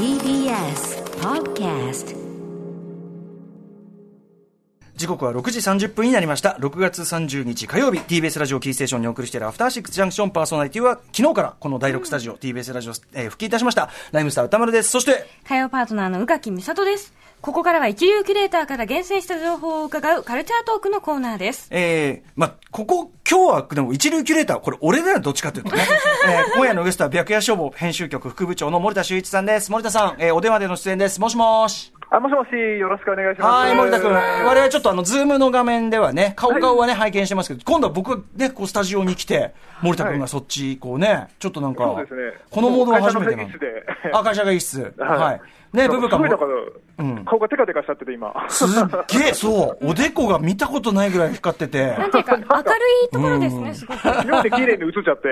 TBS Podcast 時刻は6時30分になりました。6月30日火曜日、TBS ラジオキーステーションにお送りしているアフターシックスジャンクションパーソナリティは、昨日からこの第6スタジオ、TBS ラジオ、えー復帰いたしました。ライムスター宇多丸です。そして、火曜パートナーの宇垣美里です。ここからは一流キュレーターから厳選した情報を伺うカルチャートークのコーナーです。えー、まあ、ここ、今日は、でも一流キュレーター、これ俺だよ、どっちかというとね。えー、今夜のゲストは白夜書房編集局副部長の森田修一さんです。森田さん、えー、お電話での出演です。もしもし。あ、もしもし、よろしくお願いします。はい、森田君。我々ちょっとあの、ズームの画面ではね、顔顔はね、拝見してますけど、今度は僕がね、こう、スタジオに来て、森田君がそっち、こうね、ちょっとなんか、そうですねこのモードは初めてな会社のあ、会社会議室。はいはい。ね、ブブカも顔がテカテカしちゃってて、今。すっげえ、そう、おでこが見たことないぐらい光ってて、なんていうか、明るいところですね、すごく。妙で綺麗に映っちゃって。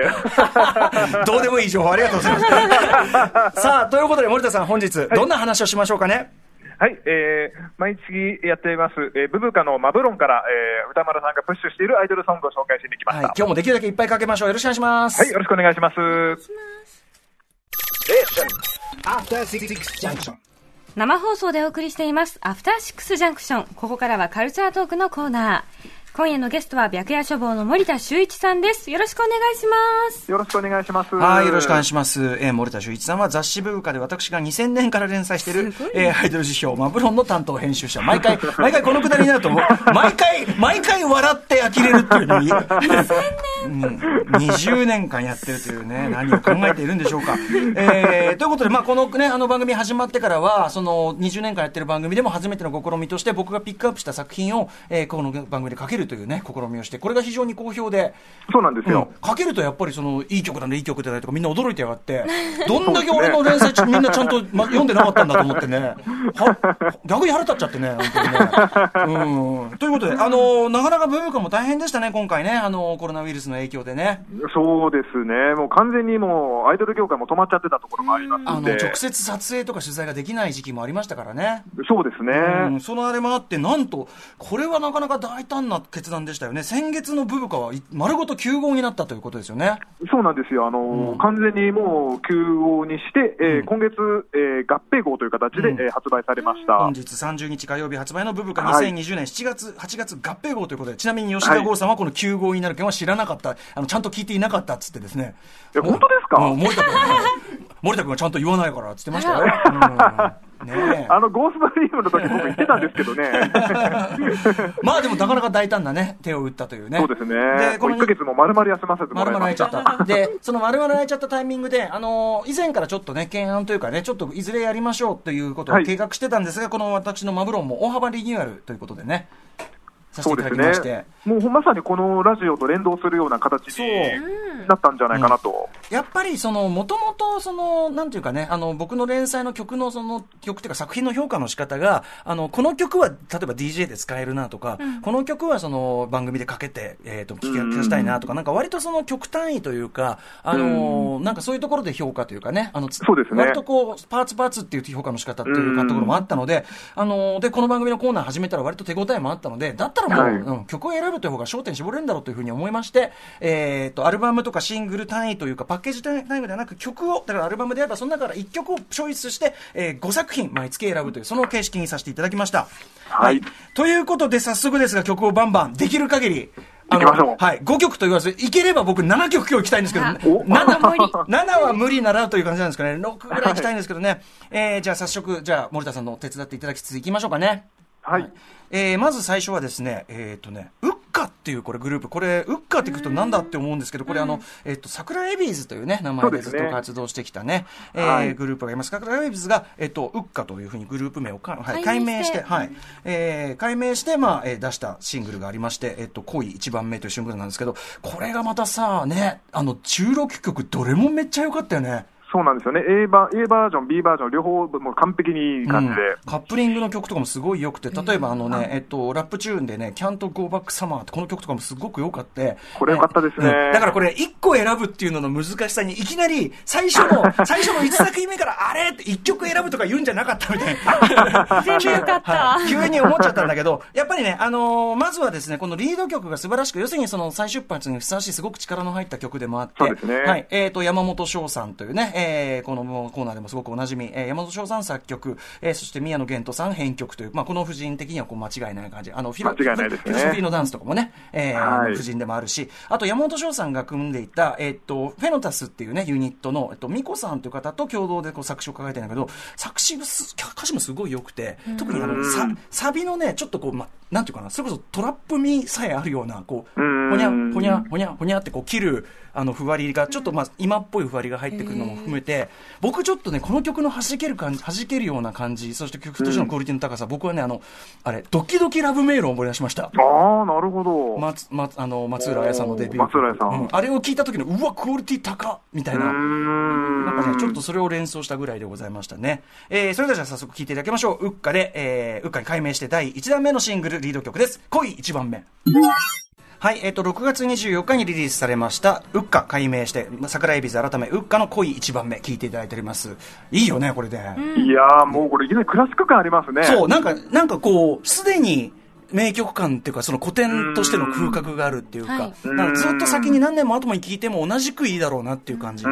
どうでもいい情報ありがとうございます。さあ、ということで森田さん本日、どんな話をしましょうかね？はい、えー、毎月やっています、えー、ブブカのマブロンから、えー、歌丸さんがプッシュしているアイドルソングを紹介しに来まはい、した。今日もできるだけいっぱいかけましょう。よろしくお願いします。はい、よろしくお願いします。生放送でお送りしています、アフターシックスジャンクション。ここからはカルチャートークのコーナー。今夜のゲストは白夜処方の森田修一さんです。よろしくお願いします。よろしくお願いします。はい、よろしくお願いしします。えー、森田修一さんは雑誌文化で私が2000年から連載している、えー、アイドル辞表、マブロンの担当編集者。毎回、毎回このくだりになると、もう毎回、毎回笑って呆れるっていうのに、うん、20年間やってるというね、何を考えているんでしょうか。えー、ということで、まあ、このね、あの番組始まってからは、その20年間やってる番組でも初めての試みとして、僕がピックアップした作品を、えー、この番組でかけるというね、試みをして、これが非常に好評で、そうなんですよ。うんかけるとやっぱりそのいい曲だね、いい曲だねとかみんな驚いてやがって、どんだけ俺の連載みんなちゃんと、ま、読んでなかったんだと思ってね、は逆に腹立っちゃってね、本当にね。うん、ということで、あのなかなかブーム感も大変でしたね、今回ね、あのコロナウイルスの影響でね。そうですね。もう完全にもう、アイドル業界も止まっちゃってたところもありますあの。直接撮影とか取材ができない時期もありましたからね。そうですね。うん、そのあれもあって、なんと、これはなかなか大胆な決断でしたよね。先月のブブカはい丸ごと9号になったということですよね。そうなんですよ。あの、完全にもう休号にして、えー今月、えー合併号という形で、うんえー発売されました。本日30日火曜日発売のブブカはい2020年7月、8月合併号ということで、ちなみに吉田剛さんはこの9号になる件は知らなかった、あのちゃんと聞いていなかったっつってですね。え本当ですか？うん森田君、森田君はちゃんと言わないからっつってましたよ。あの、ゴーストリームの時僕言ってたんですけどね。まあでもなかなか大胆なね、手を打ったというね。そうですね。で、この1ヶ月も丸々休ませても丸々らいまし。空いちゃったた。で、その丸々空いちゃったタイミングで、あの以前からちょっとね、懸案というかね、ちょっといずれやりましょうということをはい計画してたんですが、この私のマブロンも大幅リニューアルということでね、させていうたそですだきまして、ね。もうまさにこのラジオと連動するような形になったんじゃないかなと。やっぱりその、もともとその、なんていうかね、あの、僕の連載の曲のその、曲っていうか作品の評価の仕方が、あの、この曲は、例えば DJ で使えるなとか、この曲はその、番組でかけて、えっ、と、聞かせたいなとか、なんか割とその曲単位というか、あの、なんかそういうところで評価というかね、あの、つそうですね。割とこう、パーツパーツっていう評価の仕方っていうかところもあったので、あの、で、この番組のコーナー始めたら割と手応えもあったので、だったらもう、はい。うん曲を選ぶという方が焦点絞れるんだろうというふうに思いまして、えっ、と、アルバムとかシングル単位というか、パッケージ単位ではなく曲を、だからアルバムであればその中から1曲をチョイスして、えー5作品毎月選ぶという、その形式にさせていただきました。はい。ということで、早速ですが曲をバンバン、できる限り、あ行きましょう。はい、5曲と言わず、いければ僕7曲今日行きたいんですけど、お 7, 無理。7は無理ならという感じなんですかね、6ぐらい行きたいんですけどね、えーじゃあ早速、じゃあ森田さんの手伝っていただきつつ行きましょうかね。はい。えーまず最初はですね、えっ、とね、っていうこれグループ、これ、ウッカって聞くとなんだって思うんですけど、これあの、えっ、と、桜エビ〜ずというね、名前でずっと活動してきたね、えーはい。グループがいます。桜エビ〜ずが、えっ、と、ウッカというふうにグループ名をか、はい、改改名してはい、えー改名して、まあ、えー出したシングルがありまして、えっ、と、恋一番目というシングルなんですけど、これがまたさ、ね、あの、16曲どれもめっちゃ良かったよね。そうなんですよね。A バ A バージョン、B バージョン、両方もう完璧にいい感じで。うん。カップリングの曲とかもすごい良くて、例えばあのね、えっと、ラップチューンでね、Can't Go Back Summer ってこの曲とかもすごく良かって。これ良かったですね。うん。だからこれ、一個選ぶっていうのの難しさに、いきなり、最初の、最初の一作品目から、あれ？って一曲選ぶとか言うんじゃなかったみたいな。全部良かった。はい。急に思っちゃったんだけど、やっぱりね、あのーまずはですね、このリード曲が素晴らしく、要するにその再出発にふさわしいすごく力の入った曲でもあって、そうですね。はい、えっ、と、山本翔さんというね、えー、このコーナーでもすごくおなじみ、えー、山本翔さん作曲、えー、そして宮野源斗さん編曲という、まあ、この夫人的にはこう間違いない感じ。あの、フィロ間違いないですね。フィロソフィーのダンスとかもね、えーはい。夫人でもあるし、あと山本翔さんが組んでいた、えっと、フェノタスっていうね、ユニットの、えっと、ミコさんという方と共同でこう作詞を抱えてるんだけど、作詞がす、歌詞もすごい良くて、特にあの、さサビのね、ちょっとこう、ま、なんていうかな、それこそトラップ味さえあるような、こう、うん。ほにゃ、ほにゃ、ほにゃ、ほにゃってこう切る、あの、ふわりが、ちょっとまあ、今っぽいふわりが入ってくるのも含めて、僕ちょっとね、この曲の弾ける感じ、弾けるような感じ、そして曲としてのクオリティの高さ、僕はね、あの、あれ、ドキドキラブメールを思い出しました。ああ、なるほど。松松あの松浦彩さんのデビュー松浦彩さんうあれを聞いた時のうわクオリティ高っみたいうな。なんかね、ちょっとそれを連想したぐらいでございましたね。えー、それではじゃあ早速聴いていただきましょう。ウッカで、えー、ウッカに改名して第1弾目のシングルリード曲です。恋1番目。はい、えっ、と、6月24日にリリースされました、ウッカ改名して、ま桜井ビズ改め、ウッカの恋1番目、聴いていただいております。いいよね、これで。いやー、もうこれ、いきなりクラシック感ありますね。そう、なんか、なんかこう、すでに、名曲感っていうか、その古典としての風格があるっていうか、はいなんかずっと先に何年も後もに聴いても同じくいいだろうなっていう感じが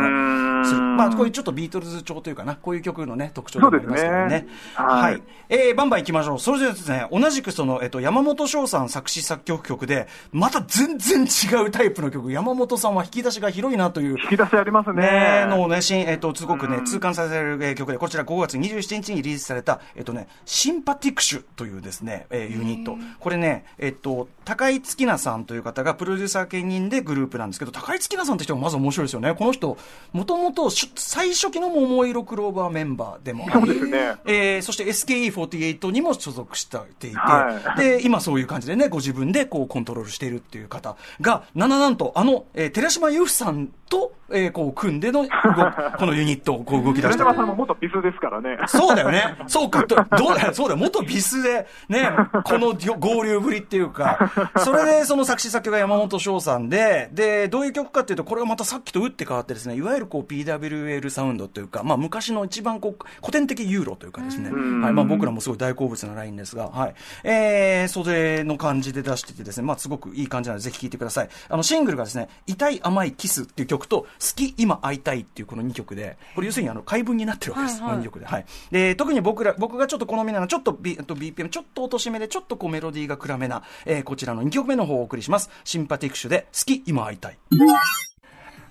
する。まあ、こういうちょっとビートルズ調というかな、こういう曲のね、特徴でもありますけどね。ねははいい。えー、バンバン行きましょう。それではですね、同じくその、えっと、山本翔さん作詞作曲曲で、また全然違うタイプの曲、山本さんは引き出しが広いなという引き出しありますね。ねのね、新、えっ、と、すごくね、痛感させるえー曲で、こちら5月27日にリリースされた、えっ、とね、シンパティクシュというですね、えーユニット。これね、えっ、と、高井月菜さんという方がプロデューサー兼任でグループなんですけど、高井月菜さんって人がまず面白いですよね。この人、もともとし最初期の桃色クローバーメンバーでもありそうですねえーそして SKE48 にも所属していて、はいで、今そういう感じでね、ご自分でこうコントロールしているっていう方が、なななんと、あの、えー寺島由布さんと、えーこう組んでの動、このユニットをこう動き出した寺島さんも元ビスですからね。そうだよね。そうか、どどうだよ、そうだよ、元ビスで、ね、この合流ぶりっていうか、それでその作詞作曲が山本翔さんで、で、どういう曲かっていうと、これはまたさっきと打って変わってですね、いわゆるこう PWL サウンドというか、まあ昔の一番こう古典的ユーロというかですね、はい、まあ僕らもすごい大好物なラインですが、はい。えー、それの感じで出しててですね、まあすごくいい感じなので、ぜひ聴いてください。あの、シングルがですね、痛い甘いキスっていう曲と、好き今会いたいっていうこの2曲で、これ要するにあの、解文になってるわけです。はいはいこの2曲で。はい。で、特に僕ら、僕がちょっと好みなのは、ちょっと、B、と BPM、ちょっと落とし目で、ちょっとこうメロロディーが暗めな、えーこちらの2曲目の方をお送りします。シンパティクシュで、好き今会いたい。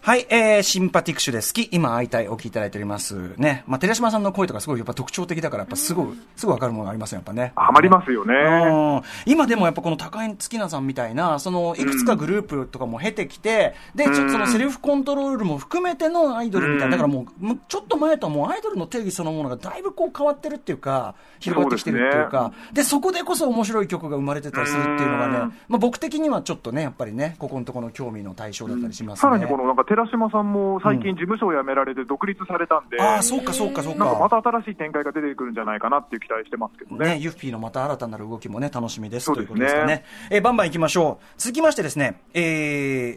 はい、えー、シンパティクシュで好き、今会いたい、お聞きいただいております。ね。まあ、寺島さんの声とかすごいやっぱ特徴的だから、やっぱすごい、すぐわかるものがありますよ、やっぱね。ハマりますよね。うん今でもやっぱこの高井月菜さんみたいな、そのいくつかグループとかも経てきて、で、ちょっとそのセルフコントロールも含めてのアイドルみたいな、だからもう、むちょっと前とはもうアイドルの定義そのものがだいぶこう変わってるっていうか、広がってきてるっていうか、でそこでこそ面白い曲が生まれてたりするっていうのがね、まあ僕的にはちょっとね、やっぱりね、ここのところの興味の対象だったりしますね。さらにこのなんか寺島さんも最近事務所を辞められて独立されたんで、ああ、そうかそうかそうか。なんかまた新しい展開が出てくるんじゃないかなっていう期待してますけどね。ね、ユッフィーのまた新たなる動きもね、楽しみですということですかね。えーバンバン行きましょう。続きましてですね、え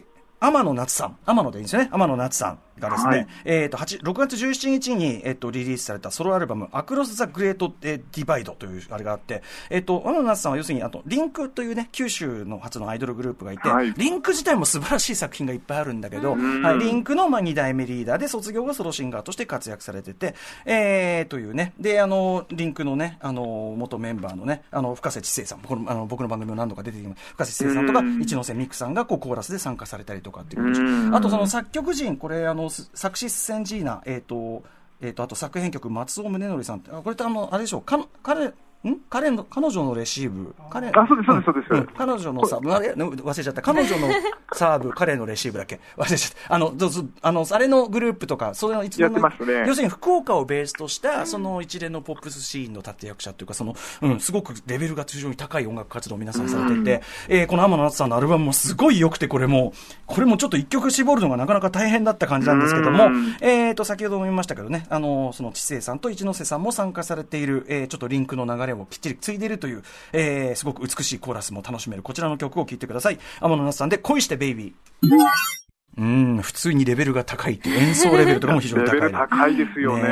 ー、天野夏さん。天野でいいんですよね。天野夏さんがですね、はいえっ、と、8 6月17日に、えっ、と、リリースされたソロアルバム、アクロス・ザ・グレート・ディバイドというあれがあって、えっ、と、天野夏さんは要するに、あと、リンクというね、九州の初のアイドルグループがいて、はいリンク自体も素晴らしい作品がいっぱいあるんだけど、はい、リンクの、まあ、2代目リーダーで、卒業後ソロシンガーとして活躍されてて、えー、というね、で、あの、リンクのね、あの、元メンバーのね、あの、深瀬知世さん、このあの僕の番組も何度か出てきます、深瀬知世さんとか、一ノ瀬美空さんが、こう、コーラスで参加されたりとかっていうあと、その作曲人、これ、あの、す作詞センジーナ、えっ、と、えっ、と、あと作編曲、松尾宗則さんって、あこれってあの、あれでしょう、か彼、ん？彼の、彼女のレシーブ。彼、あそうですそうですそうです。彼女のサーブ、忘れちゃった。彼女のサーブ、彼のレシーブだっけ。忘れちゃった。あの、どうぞ、あの、あれのグループとか、それの一連のやってますね。要するに福岡をベースとした、その一連のポップスシーンの立役者というか、その、うん、すごくレベルが非常に高い音楽活動を皆さんされていて、えーこの天野夏さんのアルバムもすごい良くて、これも、これもちょっと一曲絞るのがなかなか大変だった感じなんですけども、えーと、先ほども言いましたけどね、あの、その知世さんと一ノ瀬さんも参加されている、えーちょっとリンクの流れをきっちり継いでいるという、えーすごく美しいコーラスも楽しめるこちらの曲を聴いてください。天野夏さんで恋してベイビー。うん、普通にレベルが高いっていう演奏レベルとかも非常に高い。レベル高いですよね。ね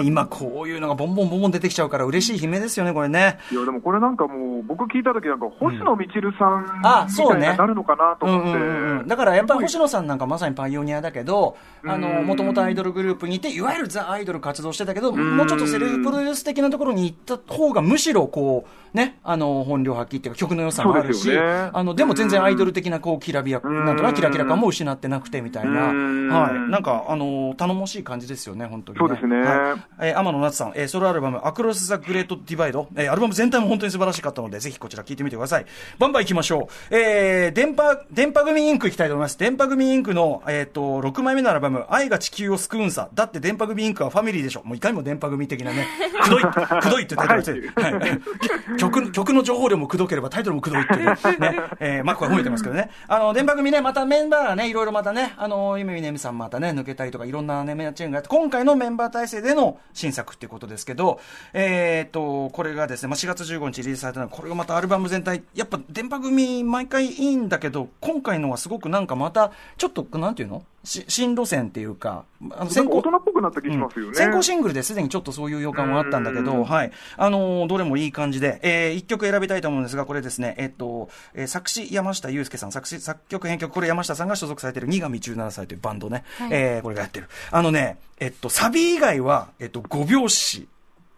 え今こういうのがボンボンボンボン出てきちゃうから嬉しい悲鳴ですよね、これね。いや、でもこれなんかもう、僕聞いたときなんか、星野みちるさんあみそうねたいになるのかなとうん思って。うんうんうん、だからやっぱり星野さんなんかまさにパイオニアだけど、あの、もともとアイドルグループにいて、いわゆるザ・アイドル活動してたけど、もうちょっとセルフプロデュース的なところに行った方がむしろこう、ね、あの、本領発揮っていうか曲の良さもあるし、ねあの、でも全然アイドル的なこう、きらびや、なんとかキラキラ感も失ってなくてみたいな、うんはい。なんか、あの、頼もしい感じですよね、本当に、そうですねはいえー天野夏さん、えーソロアルバム、アクロス・ザ・グレート・ディバイド、えーアルバム全体も本当に素晴らしかったので、ぜひこちら聞いてみてください。バンバン行きましょう。えー、電波、電波組インク行きたいと思います。電波組インクの、えっ、と、6枚目のアルバム、愛が地球を救うんさ。だって電波組インクはファミリーでしょ。もういかにも電波組的なね、くどい、くどいってタイトルついてるはい 曲、曲の情報量もくどければタイトルもくどいっていう、ね、えー、マックは褒めてますけどね。あの、電波組ね、またメンバーがね、いろいろまたね、あの、ゆめみねみさんまたね、抜けたりとか、いろんなね、メンチェーンがあって、今回のメンバー体制での新作っていうことですけど、えっ、と、これがですね、まあ、4月15日リリースされたのは、これがまたアルバム全体、やっぱ電波組毎回いいんだけど、今回のはすごくなんかまた、ちょっと、なんていうの新路線っていうか、あのなんか大人っぽくなった気しますよね。先行シングルですでにちょっとそういう予感はあったんだけど、はい。あのーどれもいい感じで、えー、一曲選びたいと思うんですが、これですね、えっと、えー作詞山下祐介さん、作詞、作曲編曲、これ山下さんが所属されてる二神17歳というバンドね、えーこれがやってる。あのね、えっと、サビ以外は、えっと、5拍子。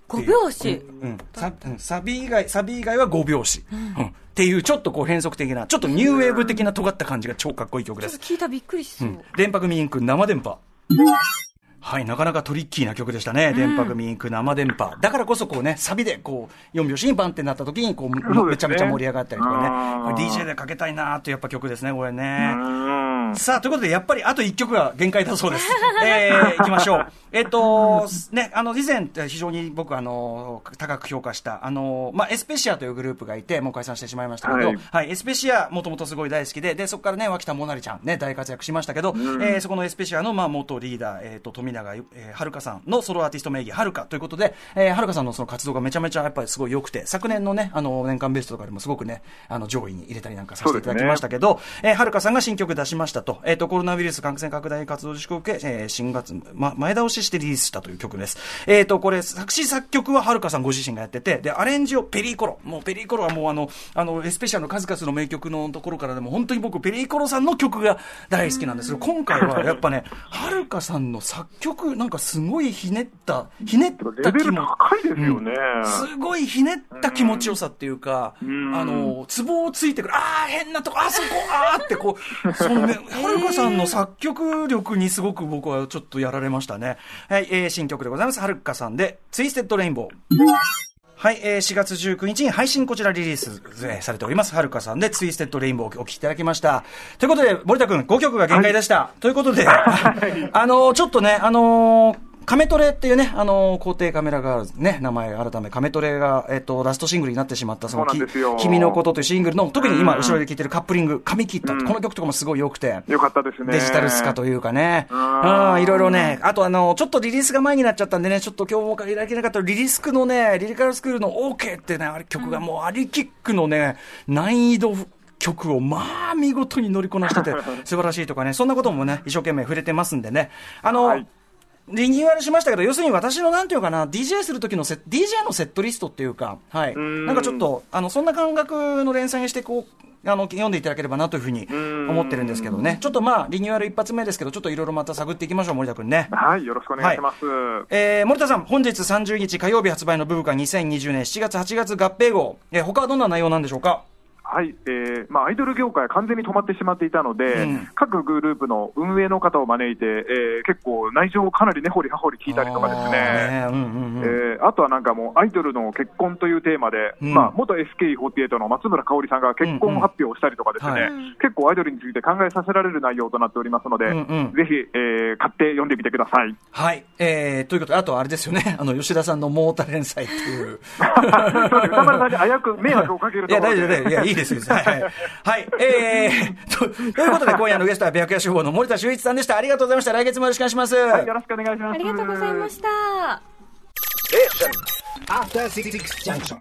5拍子。うん、サうんサビ以外、サビ以外は5拍子。うん。っていう、ちょっとこう変則的な、ちょっとニューウェーブ的な尖った感じが超かっこいい曲ですちょっと。聞いたらびっくりしそう。電波組インク生電波。はい、なかなかトリッキーな曲でしたね。電波組インク生電波。だからこそこうね、サビでこう、4拍子にバンってなった時に、こう、すねめちゃめちゃ盛り上がったりとかね。DJ でかけたいなーってやっぱ曲ですね、これね。うん。さあ、ということで、やっぱりあと1曲が限界だそうです。えー、行きましょう。えっ、と、ね、あの、以前、非常に僕、あの、高く評価した、あの、まあ、エスペシアというグループがいて、もう解散してしまいましたけど、ははいい、エスペシア、もともとすごい大好きで、で、そこからね、脇田もなりちゃん、ね、大活躍しましたけど、えーそこのエスペシアの、まあ、元リーダー、えっ、と、富永、えー、はるかさんのソロアーティスト名義、はるかということで、えーはるかさんのその活動がめちゃめちゃやっぱりすごい良くて、昨年のね、あの、年間ベストとかでもすごくね、あの、上位に入れたりなんかさせていただきましたけど、えーはるかさんが新曲出しましたと、えっ、と、コロナウイルス感染拡大活動自粛を受け、えー新月、ま、前倒ししてリリースしたという曲です。えっ、と、これ、作詞作曲ははるかさんご自身がやってて、で、アレンジをペリーコロ。もうペリーコロはもうあの、あの、エスペシャルの数々の名曲のところからでも、本当に僕、ペリーコロさんの曲が大好きなんですけど、今回はやっぱね、はるかさんの作曲、なんかすごいひねった、ひねった気も。高いですよね。すごいひねった気持ちよさっていうか、んあの、ツボをついてくる、ああ、変なとこ、あそこ、あーってこう、そのね、はるかさんの作曲力にすごく僕はちょっとやられましたね。はい、えー、新曲でございます。 HALLCA さんで、 Twisted Rainbow。はい、えー、4月19日に配信こちらリリース、えーされております。 HALLCA さんで、 Twisted Rainbow をお聴きいただきました。ということで、森田君、5曲が限界でした。ということで、あのーちょっとね、あのーカメトレっていうね、あのー、校庭カメラがね、名前改め、カメトレが、えっ、と、ラストシングルになってしまった、その、き君のことというシングルの、特に今、うん後ろで聴いてるカップリング、髪切った、この曲とかもすごい良くて、よかったですね。デジタルスカというかね。ううんん、いろいろね。あとあの、ちょっとリリースが前になっちゃったんでね、ちょっと今日もかけられなかったリリスクのね、リリカルスクールの OK ってね、あれ曲がもうアリキックのね、難易度曲をまあ見事に乗りこなしてて 素晴らしいとかね、そんなこともね、一生懸命触れてますんでね。あの、はいリニューアルしましたけど、要するに私のなんていうかな、DJ する時のセ DJ のセットリストっていうか、はい。んなんかちょっと、あの、そんな感覚の連載にして、こう、あの、読んでいただければなというふうに思ってるんですけどね。ちょっとまあ、リニューアル一発目ですけど、ちょっといろいろまた探っていきましょう、森田君ね。はい、よろしくお願いします。えー、森田さん、本日30日火曜日発売のブブカ2020年7月8月合併号。えー、他はどんな内容なんでしょうか？はい、えーまあ、アイドル業界完全に止まってしまっていたので、うん各グループの運営の方を招いて、えー結構内情をかなり根掘り葉掘り聞いたりとかですね。あーうんうんうん。えーあとはなんかもうアイドルの結婚というテーマで、うんまあ、元 SK48 の松村香織さんが結婚発表をしたりとかですね、うんうんはい結構アイドルについて考えさせられる内容となっておりますので、うんうんぜひ、えー買って読んでみてください。はい。えー、ということで、あとあれですよね。あの、吉田さんのモータ連載っていう。そうです歌丸さんに危うく迷惑をかけるいや、ところで大丈夫、大丈夫。いや、いいです、です。はい、はい。はい。えー、と、ということで、今夜のゲストは、白夜司法の森田修一さんでした。ありがとうございました。来月もよろしくお願いします。はい、よろしくお願いします。ありがとうございました。After Six Junction.